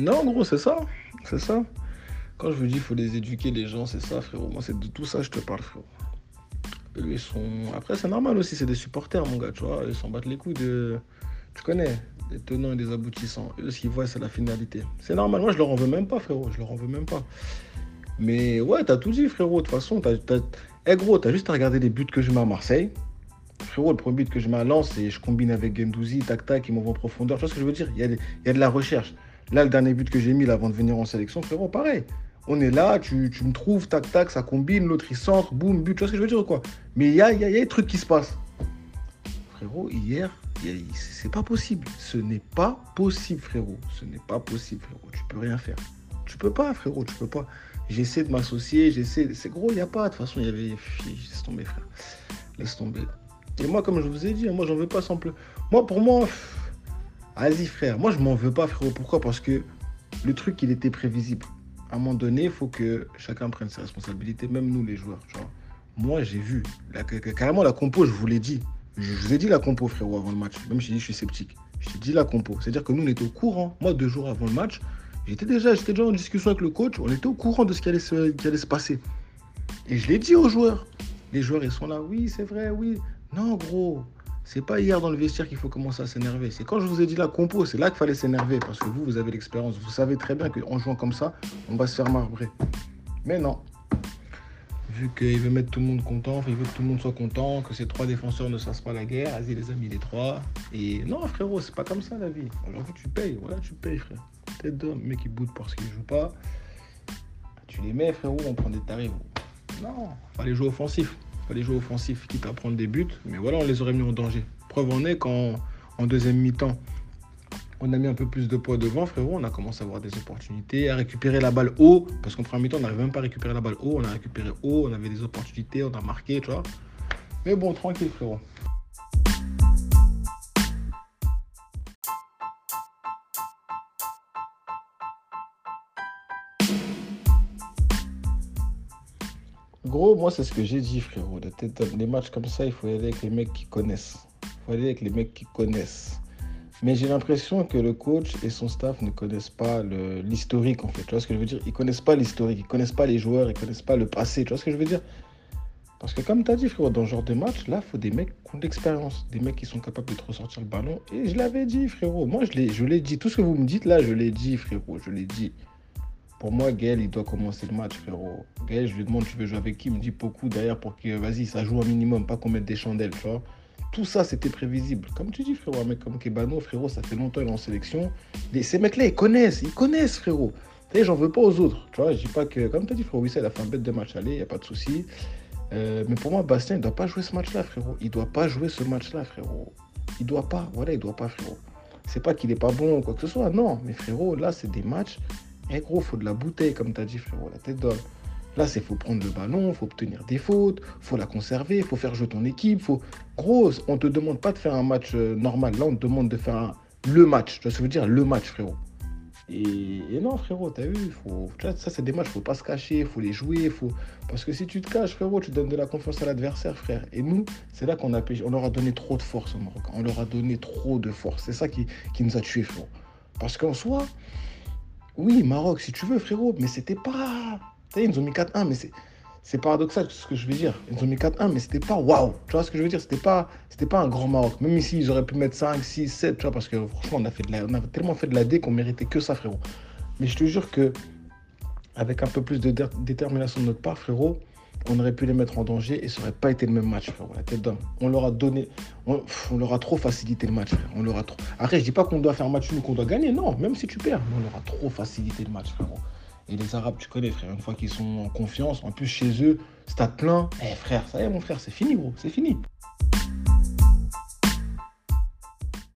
Non, gros, c'est ça. C'est ça. Quand je vous dis qu'il faut les éduquer, les gens, c'est ça, frérot. Moi, c'est de tout ça que je te parle, frérot. Eux, ils sont. Après, c'est normal aussi, c'est des supporters, mon gars, tu vois. Ils s'en battent les couilles de. Tu connais, des tenants et des aboutissants. Eux, ce qu'ils voient, c'est la finalité. C'est normal. Moi, je leur en veux même pas, frérot. Je leur en veux même pas. Mais ouais, t'as tout dit, frérot. De toute façon, t'as. Eh, gros, t'as juste à regarder les buts que je mets à Marseille. Frérot, le premier but que je mets à Lens, et je combine avec Gendouzi, tac tac, ils m'envoient en profondeur. Tu vois ce que je veux dire? Il y a de la recherche. Là, le dernier but que j'ai mis là, avant de venir en sélection, frérot, pareil. On est là, tu, me trouves, tac tac, ça combine, l'autre il centre, boum, but. Tu vois ce que je veux dire ou quoi? Mais il y a, y, a, des trucs qui se passent. Frérot, hier, c'est pas possible. Ce n'est pas possible, frérot. Ce n'est pas possible, frérot. Tu peux rien faire. Tu peux pas, frérot, tu peux pas. J'essaie de m'associer, j'essaie. C'est gros, il n'y a pas. De toute façon, il y avait. Laisse tomber, frère. Laisse tomber. Et moi, comme je vous ai dit, moi, j'en veux pas plus. Moi, pour moi, vas-y, frère. Moi, je m'en veux pas, frérot. Pourquoi? Parce que le truc, il était prévisible. À un moment donné, il faut que chacun prenne ses responsabilités, même nous, les joueurs. Moi, j'ai vu. Carrément, la compo, je vous l'ai dit. Je vous ai dit la compo, frérot, avant le match. Même si je suis sceptique. Je t'ai dit la compo. C'est-à-dire que nous, on était au courant. Moi, deux jours avant le match, j'étais déjà, j'étais déjà en discussion avec le coach. On était au courant de ce qui allait se passer. Et je l'ai dit aux joueurs. Les joueurs, ils sont là. Oui, c'est vrai, oui. Non, gros. C'est pas hier dans le vestiaire qu'il faut commencer à s'énerver. C'est quand je vous ai dit la compo, c'est là qu'il fallait s'énerver. Parce que vous, vous avez l'expérience. Vous savez très bien qu'en jouant comme ça, on va se faire marbrer. Mais non. Vu qu'il veut mettre tout le monde content, il veut que tout le monde soit content, que ces trois défenseurs ne fassent pas la guerre, vas-y les amis, les trois. Et non, frérot, c'est pas comme ça la vie. Aujourd'hui, tu payes, voilà, tu payes, frère. Tête d'homme, mec qui boude parce qu'il joue pas. Tu les mets, frérot, on prend des tarifs. Non, fallait jouer offensif. Fallait jouer offensif, quitte à prendre des buts. Mais voilà, on les aurait mis en danger. Preuve en est qu'en en deuxième mi-temps, on a mis un peu plus de poids devant, frérot. On a commencé à avoir des opportunités, à récupérer la balle haut. Parce qu'en première mi-temps, on n'arrivait même pas à récupérer la balle haut. On a récupéré haut, on avait des opportunités, on a marqué, tu vois. Mais bon, tranquille, frérot. Gros, moi, c'est ce que j'ai dit, frérot. D'homme. Les matchs comme ça, il faut y aller avec les mecs qui connaissent. Il faut aller avec les mecs qui connaissent. Mais j'ai l'impression que le coach et son staff ne connaissent pas l'historique, en fait. Tu vois ce que je veux dire? Ils connaissent pas l'historique, ils connaissent pas les joueurs, ils connaissent pas le passé. Tu vois ce que je veux dire? Parce que comme tu as dit, frérot, dans ce genre de match, là, il faut des mecs qui ont de l'expérience, des mecs qui sont capables de te ressortir le ballon. Et je l'avais dit, frérot. Moi, je l'ai dit. Tout ce que vous me dites, là, je l'ai dit, frérot. Je l'ai dit. Pour moi, Gaël, il doit commencer le match, frérot. Gaël, je lui demande, tu veux jouer avec qui? Il me dit beaucoup derrière pour que, vas-y, ça joue un minimum, pas qu'on mette des chandelles, tu vois. Tout ça, c'était prévisible. Comme tu dis, frérot, un mec comme Kebano, frérot, ça fait longtemps qu'il est en sélection. Ces mecs-là, ils connaissent, ils connaissent, frérot. Et j'en veux pas aux autres, tu vois. Je dis pas que, comme tu as dit, frérot, Wissel a fait un bête de match aller, il a pas de souci. Euh, mais pour moi, Bastien, il doit pas jouer ce match-là, frérot. Il doit pas jouer ce match-là, frérot. Il doit pas, voilà, il doit pas, frérot. C'est pas qu'il est pas bon ou quoi que ce soit, non. Mais frérot, là, c'est des matchs. Eh gros, faut de la bouteille, comme tu as dit, frérot, la tête d'homme. Là, c'est faut prendre le ballon, faut obtenir des fautes, faut la conserver, faut faire jouer ton équipe. Faut... Gros, on te demande pas de faire un match euh, normal. Là, on te demande de faire un- le match. Tu vois ce que je veux dire? Le match, frérot. Et, non, frérot, t'as vu, faut... ça, c'est des matchs, faut pas se cacher, faut les jouer. Faut... Parce que si tu te caches, frérot, tu donnes de la confiance à l'adversaire, frère. Et nous, c'est là qu'on a. On leur a donné trop de force au Maroc. On leur a donné trop de force. C'est ça qui, qui nous a tués, frérot. Parce qu'en soi, oui, Maroc, si tu veux, frérot, mais c'était pas. Tu sais, ils ont mis 4-1, mais c'est. C'est paradoxal ce que je veux dire. Ils ont mis 4-1, mais c'était pas waouh. Tu vois ce que je veux dire? C'était pas, pas un grand Maroc. Même ici, ils auraient pu mettre 5, 6, 7, tu vois, parce que franchement, on a, fait de la, on a tellement fait de la D qu'on méritait que ça, frérot. Mais je te jure que, avec un peu plus de dé- détermination de notre part, frérot, on aurait pu les mettre en danger et ça aurait pas été le même match, d'homme. On leur a donné. On, leur a trop facilité le match, frère. On leur trop. Après, je dis pas qu'on doit faire un match nul qu'on doit gagner, non, même si tu perds. On leur a trop facilité le match, frérot. Et les Arabes, tu connais, frère, une fois qu'ils sont en confiance, en plus chez eux, stade plein, eh frère, ça y est, mon frère, c'est fini, gros, c'est fini.